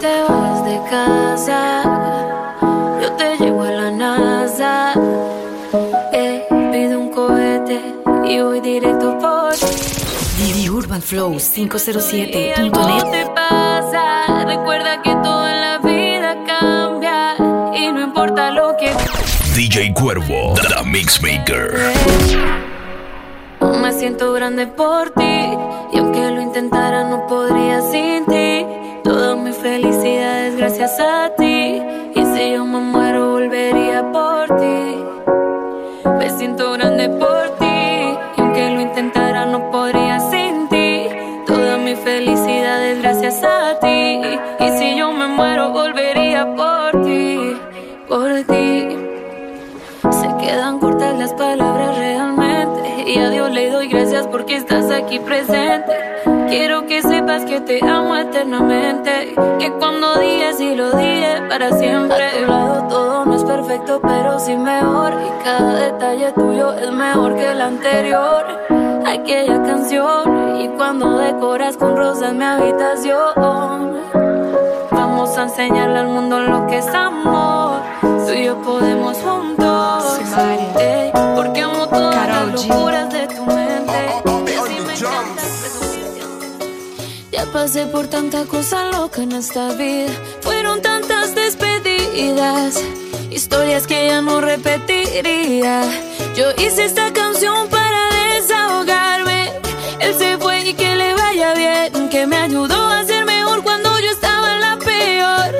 te vas de casa, yo te llevo a la NASA. Eh, pido un cohete y voy directo por Didi Urban Flow 507.net. te pasa, recuerda que todo en la vida cambia y no importa lo que DJ Cuervo, The Mixmaker. me siento grande por ti y aunque lo intentara no podría sin ti. Toda mi felicidad es gracias a ti y si yo me muero volvería por ti. Me siento grande por ti y aunque lo intentara no podría sin ti. Toda mi felicidad es gracias a ti y si yo me muero volvería por ti, por ti. Se quedan cortas las palabras realmente y a Dios le doy gracias porque estás aquí presente. Quiero que que te amo eternamente, que cuando digas y lo dije para siempre. A tu lado todo no es perfecto, pero sí mejor y cada detalle tuyo es mejor que el anterior. Aquella canción y cuando decoras con rosas mi habitación. Vamos a enseñarle al mundo lo que es amor. Tú y yo podemos juntos. Ey, porque pasé por tanta cosa loca en esta vida. Fueron tantas despedidas. Historias que ya no repetiría. Yo hice esta canción para desahogarme. Él se fue y que le vaya bien. Que me ayudó a ser mejor cuando yo estaba en la peor.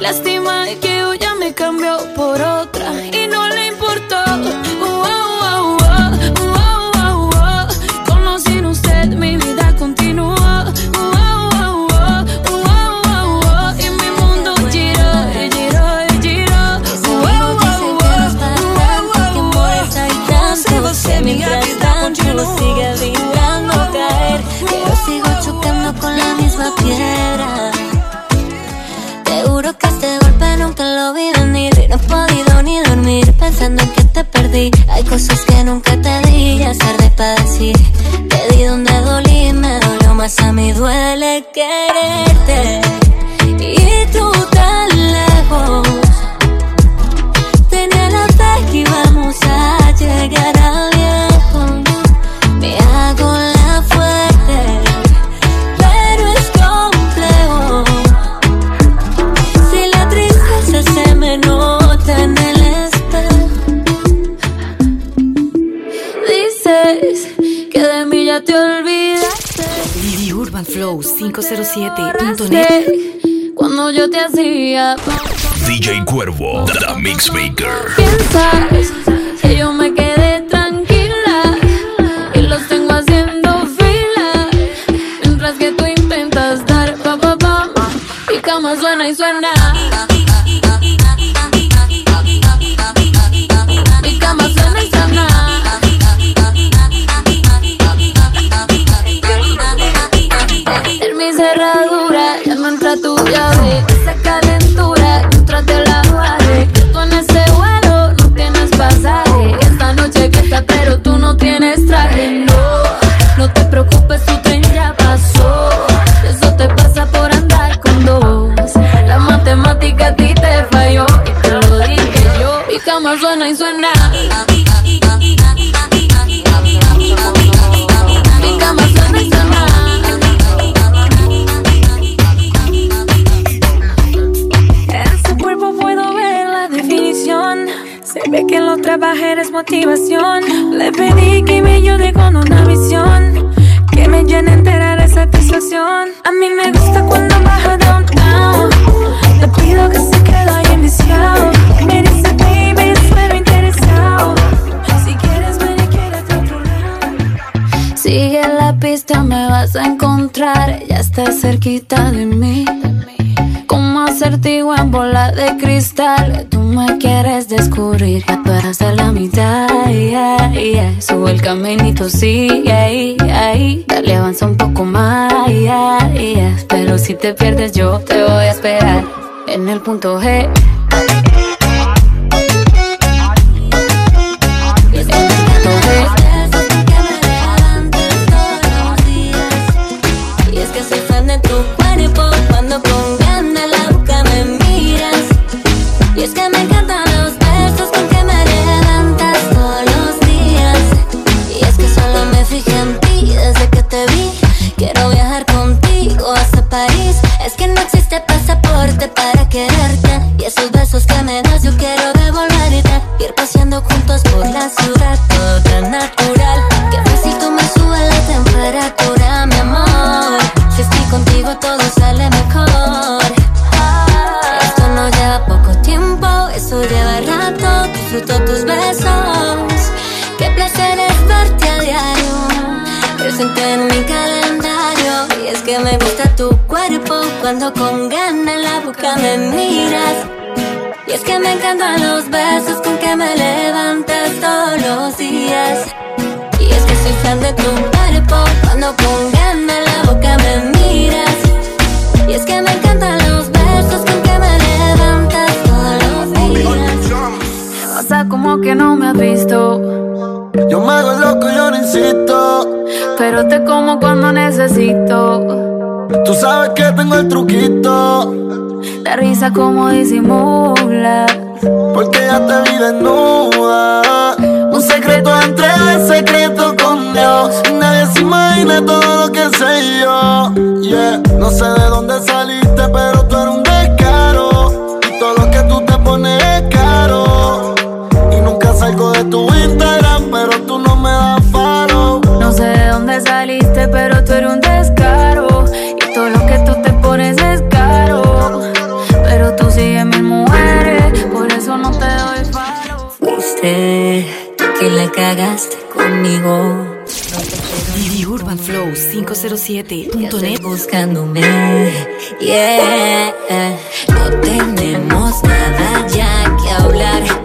Lástima que hoy ya me cambió por otra y no le importó. Think The suena En su cuerpo puedo ver la definición. Se ve que lo trabajé es motivación. Te pierdes, yo te voy a esperar. En el punto G. pero te como cuando necesito. Tú sabes que tengo el truquito. La risa como disimulas. Porque ya te vi desnuda. Un secreto entre el secreto con Dios. Nadie se imagina todo lo que sé yo. Yeah, no sé de dónde saliste, pero tú eres un descaro. Y todo lo que tú te pones es caro. Y nunca salgo de tu interés saliste, pero tú eres un descaro. Y todo lo que tú te pones es caro. Pero tú sigues mis mujeres, por eso no te doy paro. Fuiste tú que la cagaste conmigo. Vivi Urban Flow 507.net Buscándome, yeah No tenemos nada ya que hablar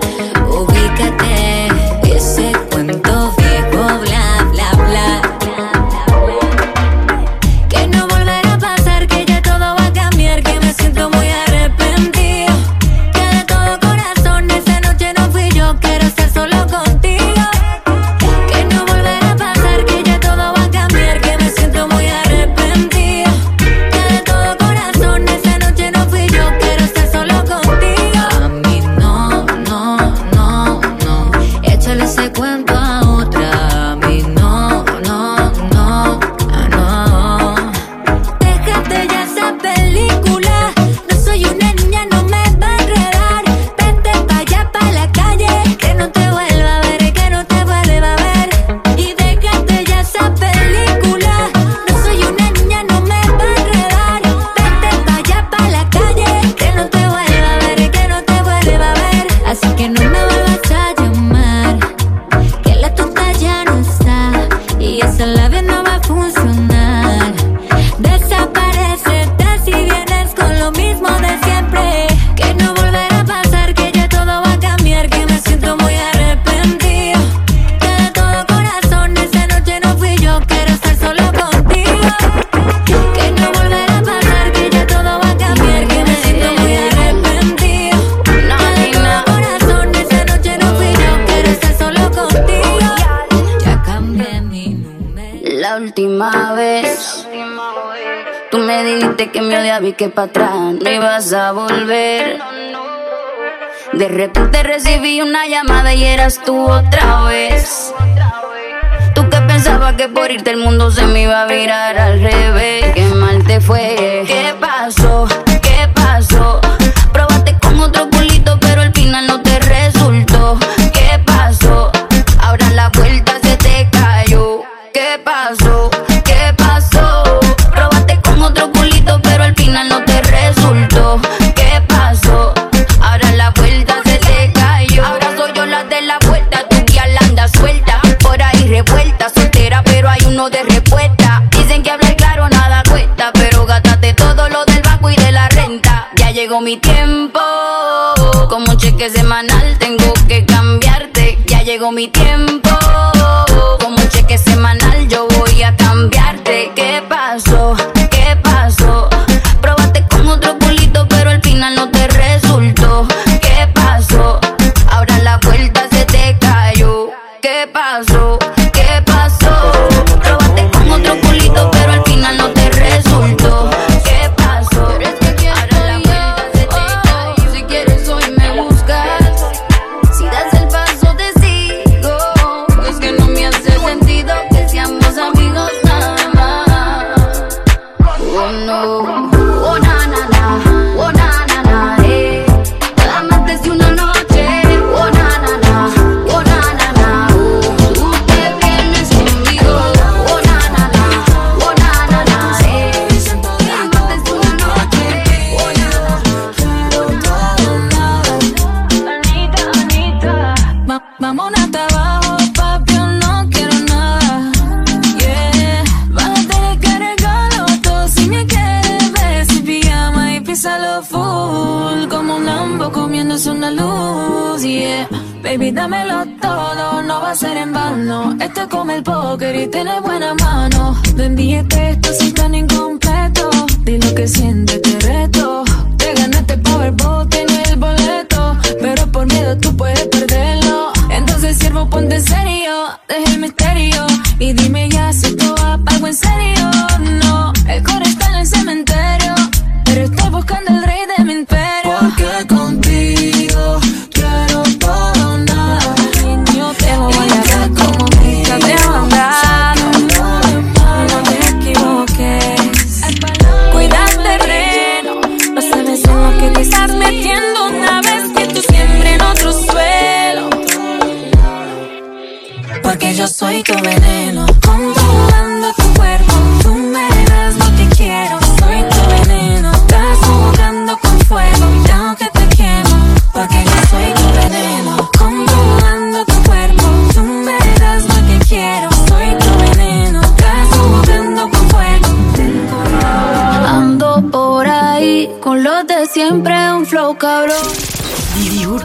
que para atrás no ibas a volver. De repente recibí una llamada y eras tú otra vez. Tú que pensabas que por irte el mundo se me iba a virar al revés. Qué mal te fue. ¿Qué pasó? pago mi tiempo. Como un cheque semanal tengo que cambiarte. Ya llegó mi tiempo. Como un cheque semanal yo voy a cambiarte. ¿Qué pasó?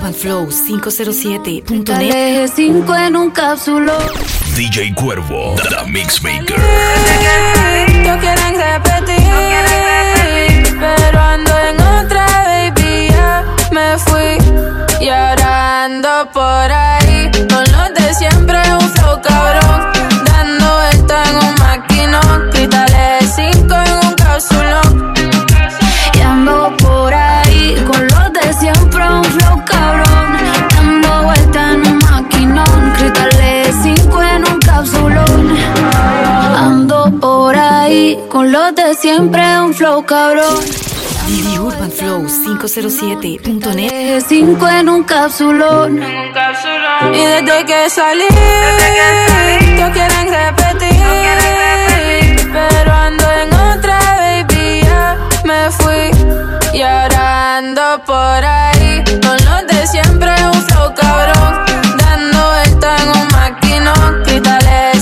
urbanflow507.net 5 en un cápsulo. DJ Cuervo The Mixmaker. Yo quieren repetir Pero ando en otra baby me fui Llorando por ahí. Con los de siempre un flow cabrón. Ahí con los de siempre, un flow cabrón. Didi Urban Flow 507.net. Eje 5 en un cápsulón. Y desde que salí, no quieren repetir, pero ando en otra, baby, ya me fui. Y ahora ando por ahí, con los de siempre, un flow cabrón. Dando vuelta en un maquinón, quítale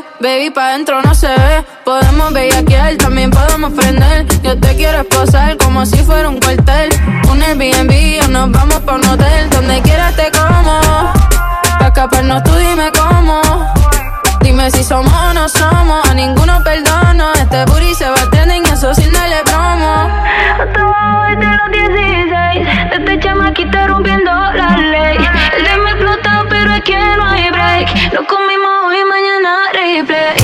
5, baby, pa' dentro no se ve. Podemos bellaquear, también podemos prender. Yo te quiero esposar como si fuera un cuartel. Un Airbnb o nos vamos pa' un hotel. Donde quieras te como. Pa' escaparnos tú dime cómo. Dime si somos o no somos. A ninguno perdono. Este booty se va a trending, eso sin darle promo. Hasta abajo desde los 16 Desde chamaquita rompiendo la ley El de me explota pero es que no hay break Lo comimos hoy, mañana replay Hasta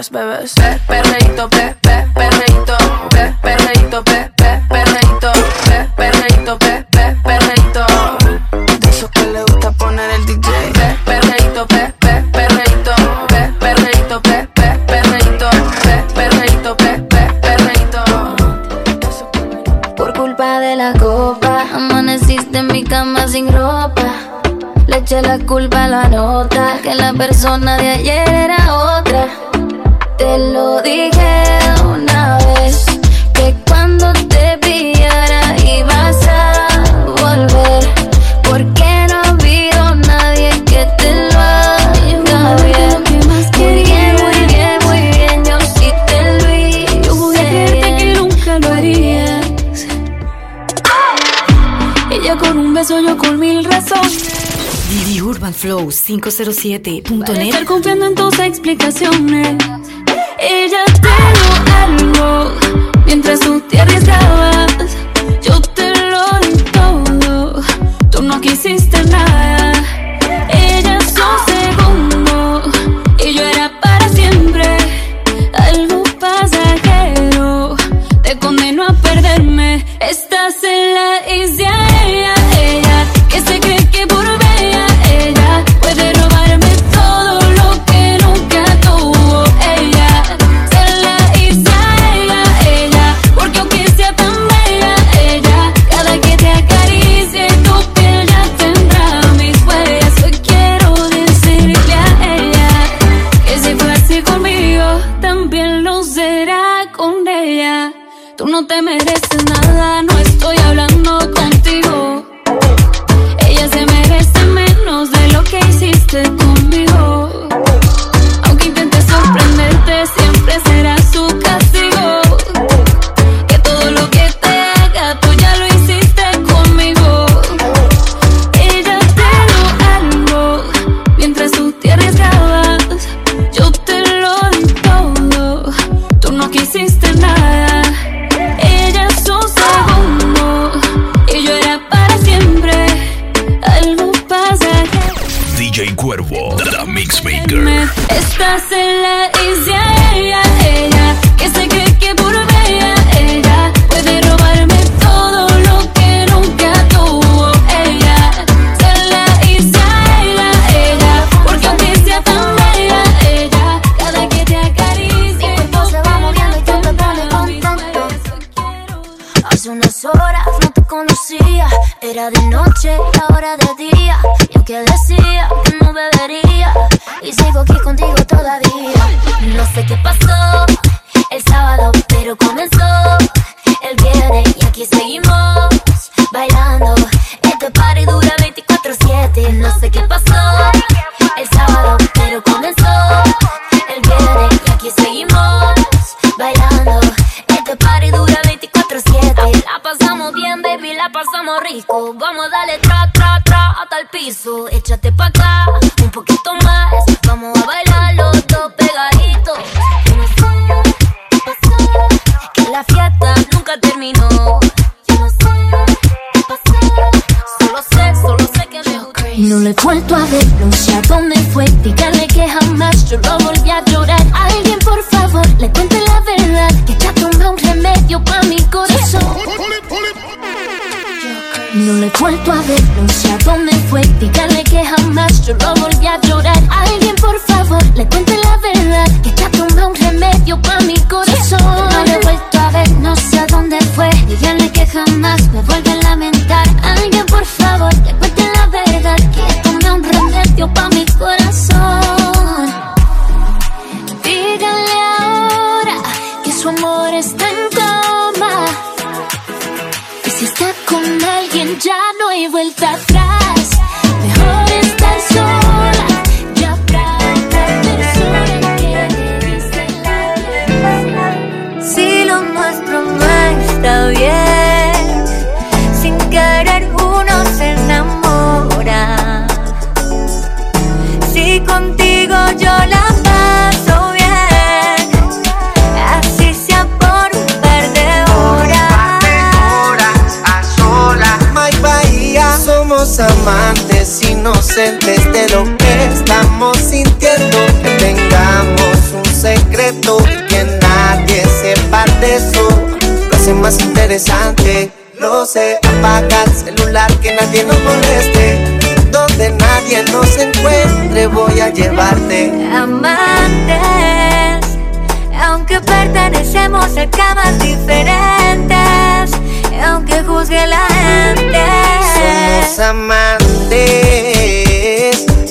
las bebés. Pe- perreíto, pe, pe, perreíto, pe, perreíto, pe, pe, perreíto, pe, perreíto, pe, pe, perreíto. De esos que le gusta poner el DJ. Pe, perreíto, pe, pe, perreíto, pe, perreíto, pe, pe, perreíto, pe, perreíto, pe, pe, bailan. Por culpa de la copa, amaneciste en mi cama sin ropa. Le eché la culpa a la nota, que la persona de ayer era 507.net. Estar confiando en tus explicaciones. Ella te lo algo. Mientras tú te arriesgabas, yo te lo di todo. Tú no quisiste. Unas horas no te conocía, era de noche y ahora de día. Y aunque decía que no bebería, y sigo aquí contigo todavía. No sé qué pasó el sábado, pero comenzó el viernes y aquí seguimos bailando. Este party dura 24/7. No sé qué pasó el sábado, pero comenzó el viernes y aquí seguimos rico. Vamos a darle tra, tra, tra hasta el piso. Échate pa' acá, un poquito más. Vamos a bailar los dos pegaditos. Yo no sé qué pasó, que la fiesta nunca terminó. Yo no sé qué pasó, solo sé, solo sé que me gustó. No le he vuelto a ver, no sé a dónde fue. Dígale que jamás yo lo volví a llorar. Alguien, por favor, le cuente la verdad. Que ya tomé un remedio para mi No le he vuelto a ver, no sé a dónde fue. Dígale que jamás yo lo volví a llorar. Alguien, por favor, le cuente la verdad. Que ya tomé un remedio para mi corazón. No le he vuelto a ver, no sé a dónde fue. Dígale que jamás me vuelve a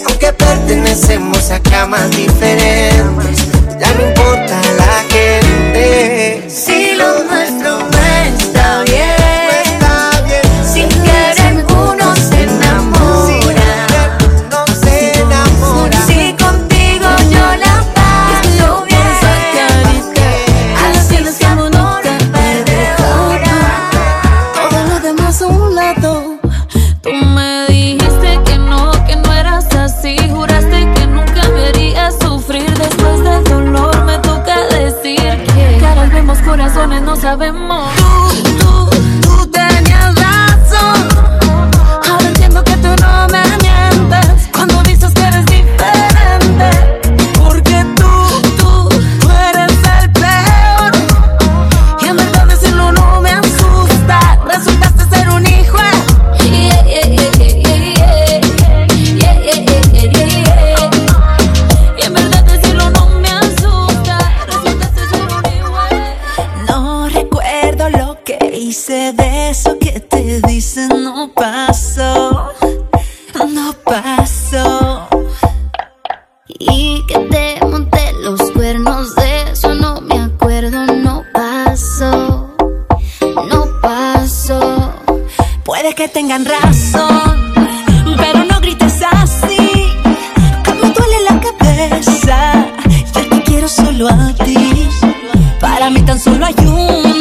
aunque pertenecemos a camas diferentes. Ya no importa la y que te monté los cuernos de eso no me acuerdo no pasó no pasó. Puede que tengan razón pero no grites así. Que me duele la cabeza yo te quiero solo a ti. Para mí tan solo hay un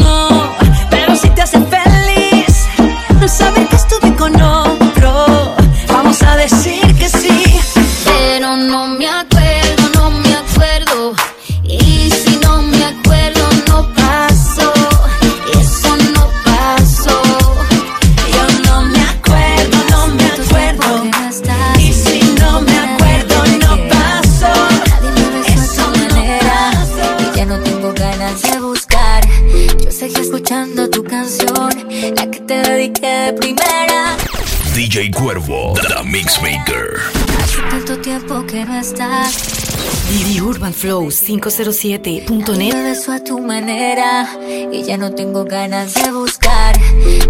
humanflow507.net. beso a tu manera y ya no tengo ganas de buscar.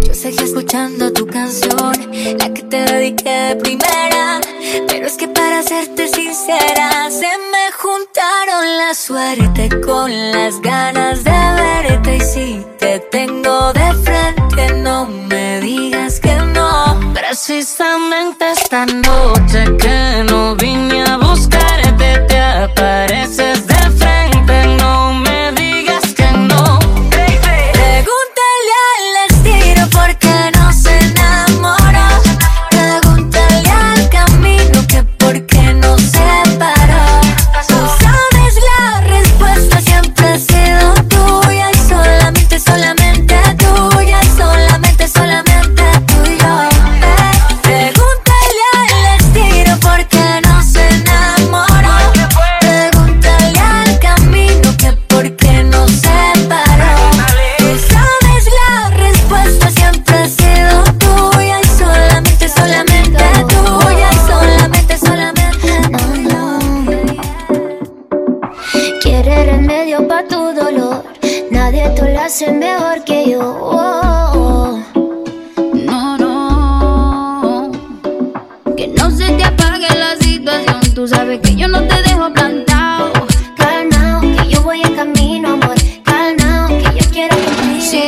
Yo seguí escuchando tu canción, la que te dediqué de primera. Pero es que para serte sincera, se me juntaron la suerte con las ganas de verte. Y si te tengo de frente, no me digas que no. Precisamente esta noche que no vi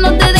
no te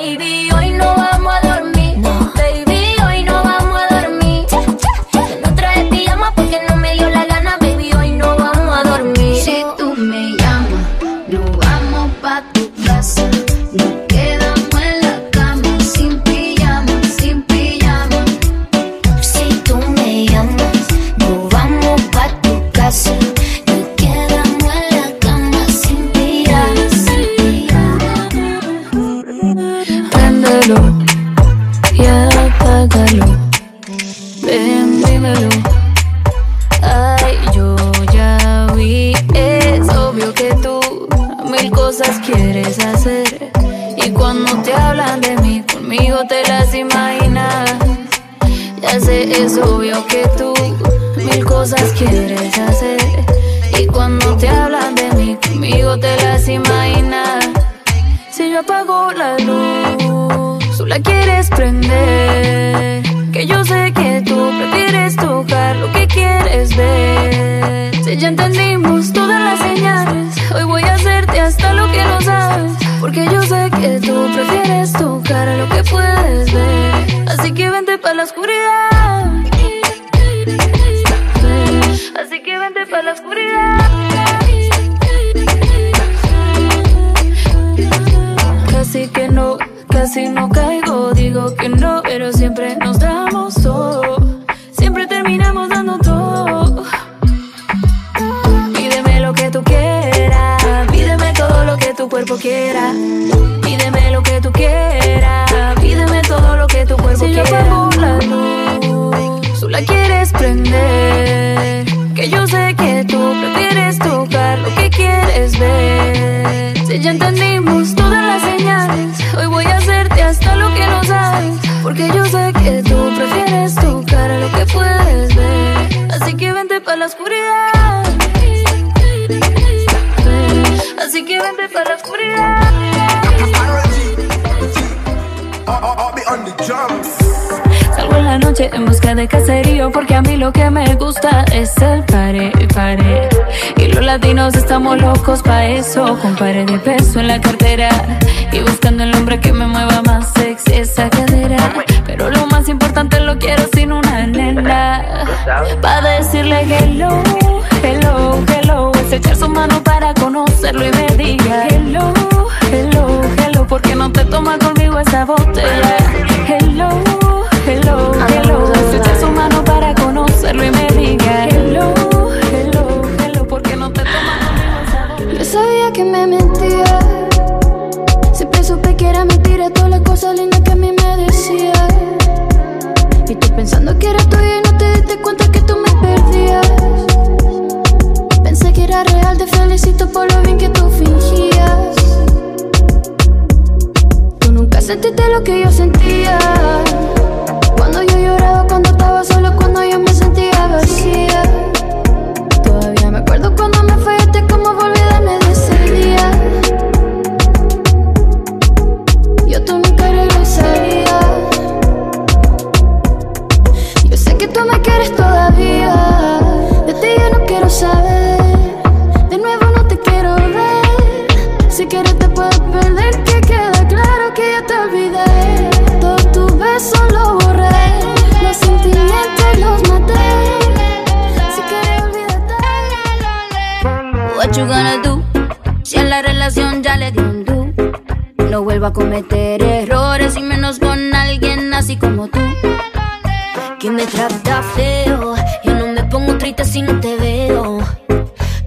baby. la oscuridad. en busca de caserío porque a mí lo que me gusta es el paré, paré. Y los latinos estamos locos pa' eso, con pares de peso en la cartera y buscando el hombre que me mueva más sexy esa cadera. Pero lo más importante lo quiero sin una nena, pa' decirle hello, hello, hello, es echar su mano para conocerlo y me diga hello, hello, hello, porque no te toma conmigo esa botella, hello hello, hello. Su mano para conocerlo y me diga What you gonna do? Si en la relación ya le di un do. No vuelvo a cometer errores y menos con alguien así como tú. Que me trata feo. Yo no me pongo triste si no te veo.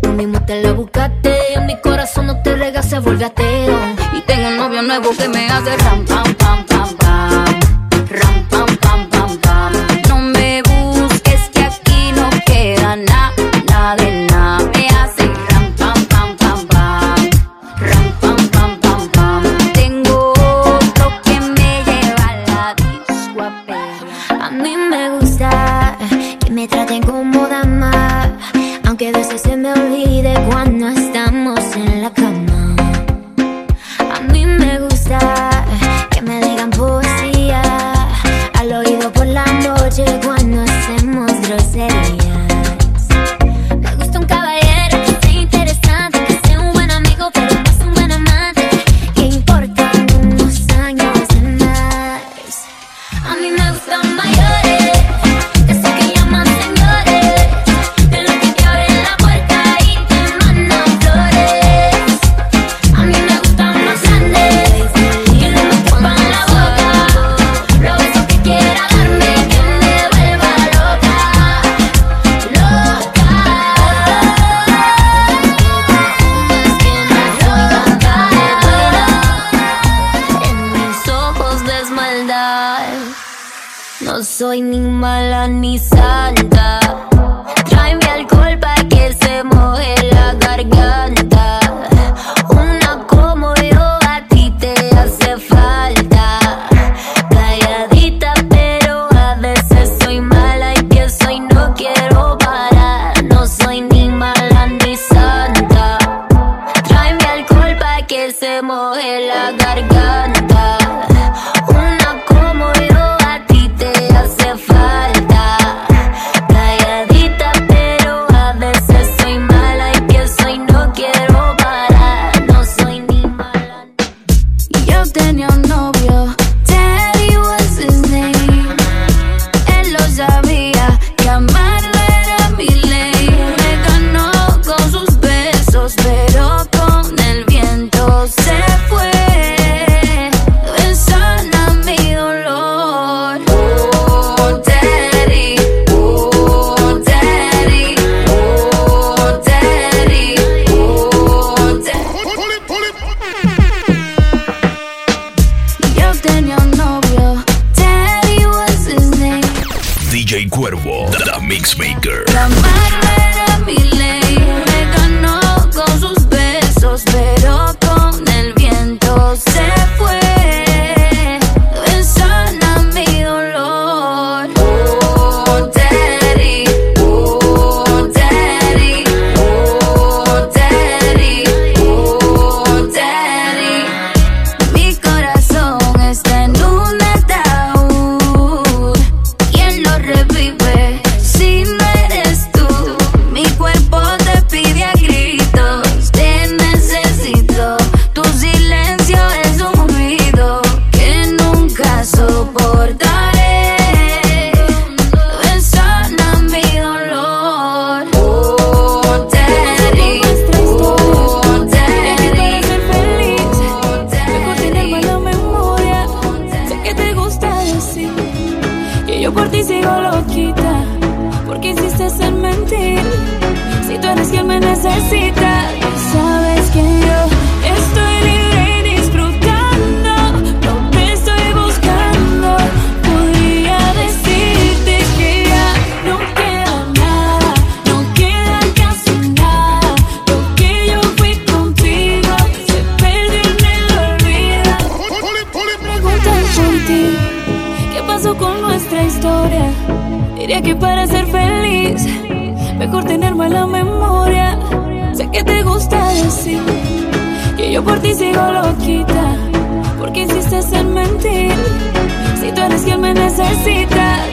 Tú mismo te la buscaste. Mi corazón no te rega, se vuelve ateo. Y tengo un novio nuevo que me hace ram, pam, pam, pam. por ti sigo loquita. Porque insistes en mentir. Si tú eres quien me necesita, sabes que yo que para ser feliz, mejor tener mala memoria. Sé que te gusta decir que yo por ti sigo loquita, porque insistes en mentir. Si tú eres quien me necesita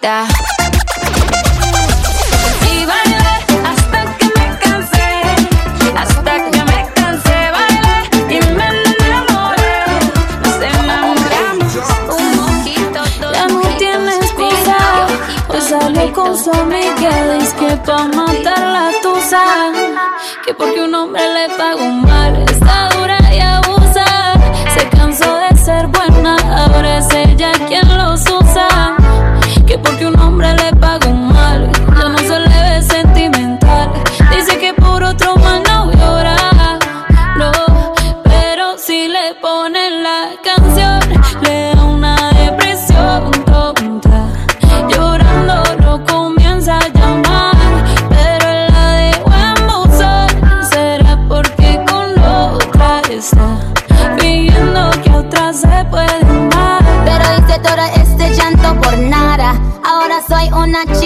Y bailé hasta que me cansé, hasta que me cansé, bailé y me enamoré. Nos enamoramos un poquito, todo. La mujer tiene excusa, hoy salió con su amiga, dice que pa' matar la tusa, que porque un hombre le pagó mal, está dura y abusa, se cansó de ser buena, ahora es ella quien los usa porque un hombre le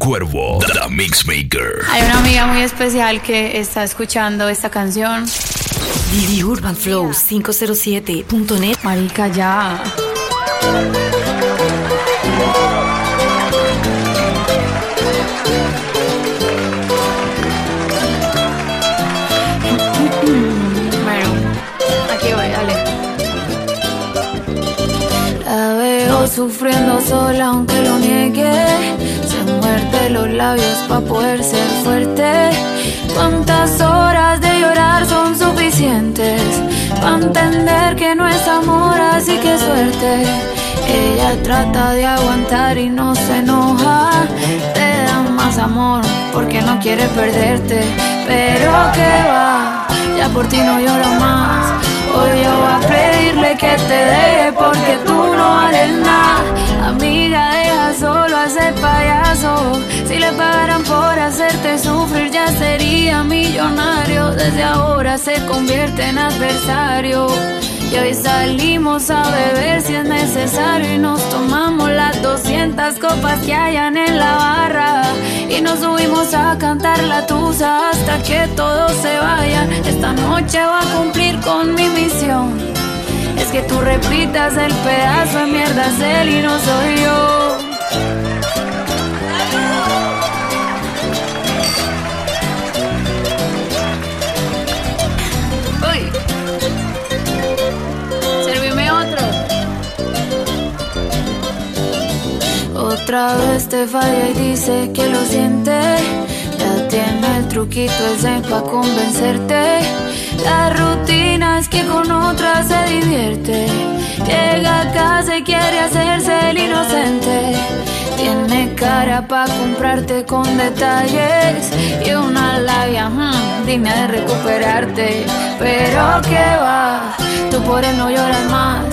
Cuervo, The Mixmaker. Hay una amiga muy especial que está escuchando esta canción. Didi Urban Flow 507.net. Marica, ya. Bueno, aquí voy, dale. La veo sufriendo sola aunque lo niegue Muerde los labios para poder ser fuerte ¿Cuántas horas de llorar son suficientes? Para entender que no es amor, así que suerte Ella trata de aguantar y no se enoja Te da más amor porque no quiere perderte Pero que va, ya por ti no llora más Hoy yo voy a pedirle que te deje porque tú no vales nada. Amiga, solo ese payaso. Si le pagaran por hacerte sufrir, ya sería millonario. Desde ahora se convierte en adversario. Y hoy salimos a beber si es necesario y nos tomamos las 200 copas que hayan en la barra y nos subimos a cantar la tusa hasta que todos se vayan. Esta noche voy a cumplir con mi misión. Es que tú repitas el pedazo de mierda él y no soy yo. Otra vez te falla y dice que lo siente. Ya tiene el truquito ese pa' convencerte. La rutina es que con otra se divierte. Llega a casa y quiere hacerse el inocente. Tiene cara pa' comprarte con detalles y una labia hmm, digna de recuperarte. Pero que va, tú por él no lloras más.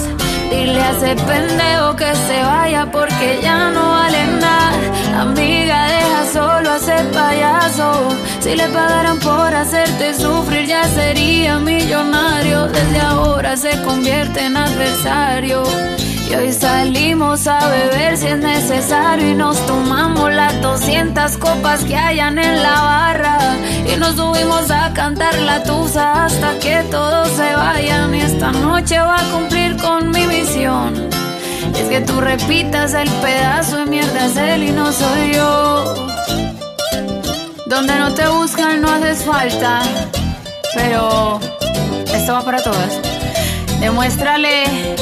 Dile a ese pendejo que se vaya porque ya no vale nada. Amiga, solo ese payaso. Si le pagaran por hacerte sufrir, ya sería millonario. Desde ahora se convierte en adversario. Y hoy salimos a beber si es necesario y nos tomamos las 200 copas que hayan en la barra y nos subimos a cantar la tusa hasta que todos se vayan y esta noche va a cumplir con mi misión. Es que tú repitas el pedazo de mierda es él y no soy yo. Donde no te buscan no haces falta, pero esto va para todas. Demuéstrale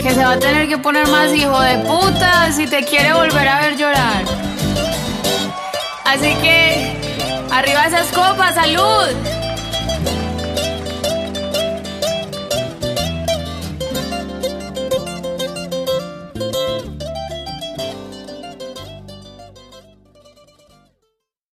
que se va a tener que poner más hijo de puta si te quiere volver a ver llorar. Así que, arriba esas copas, salud.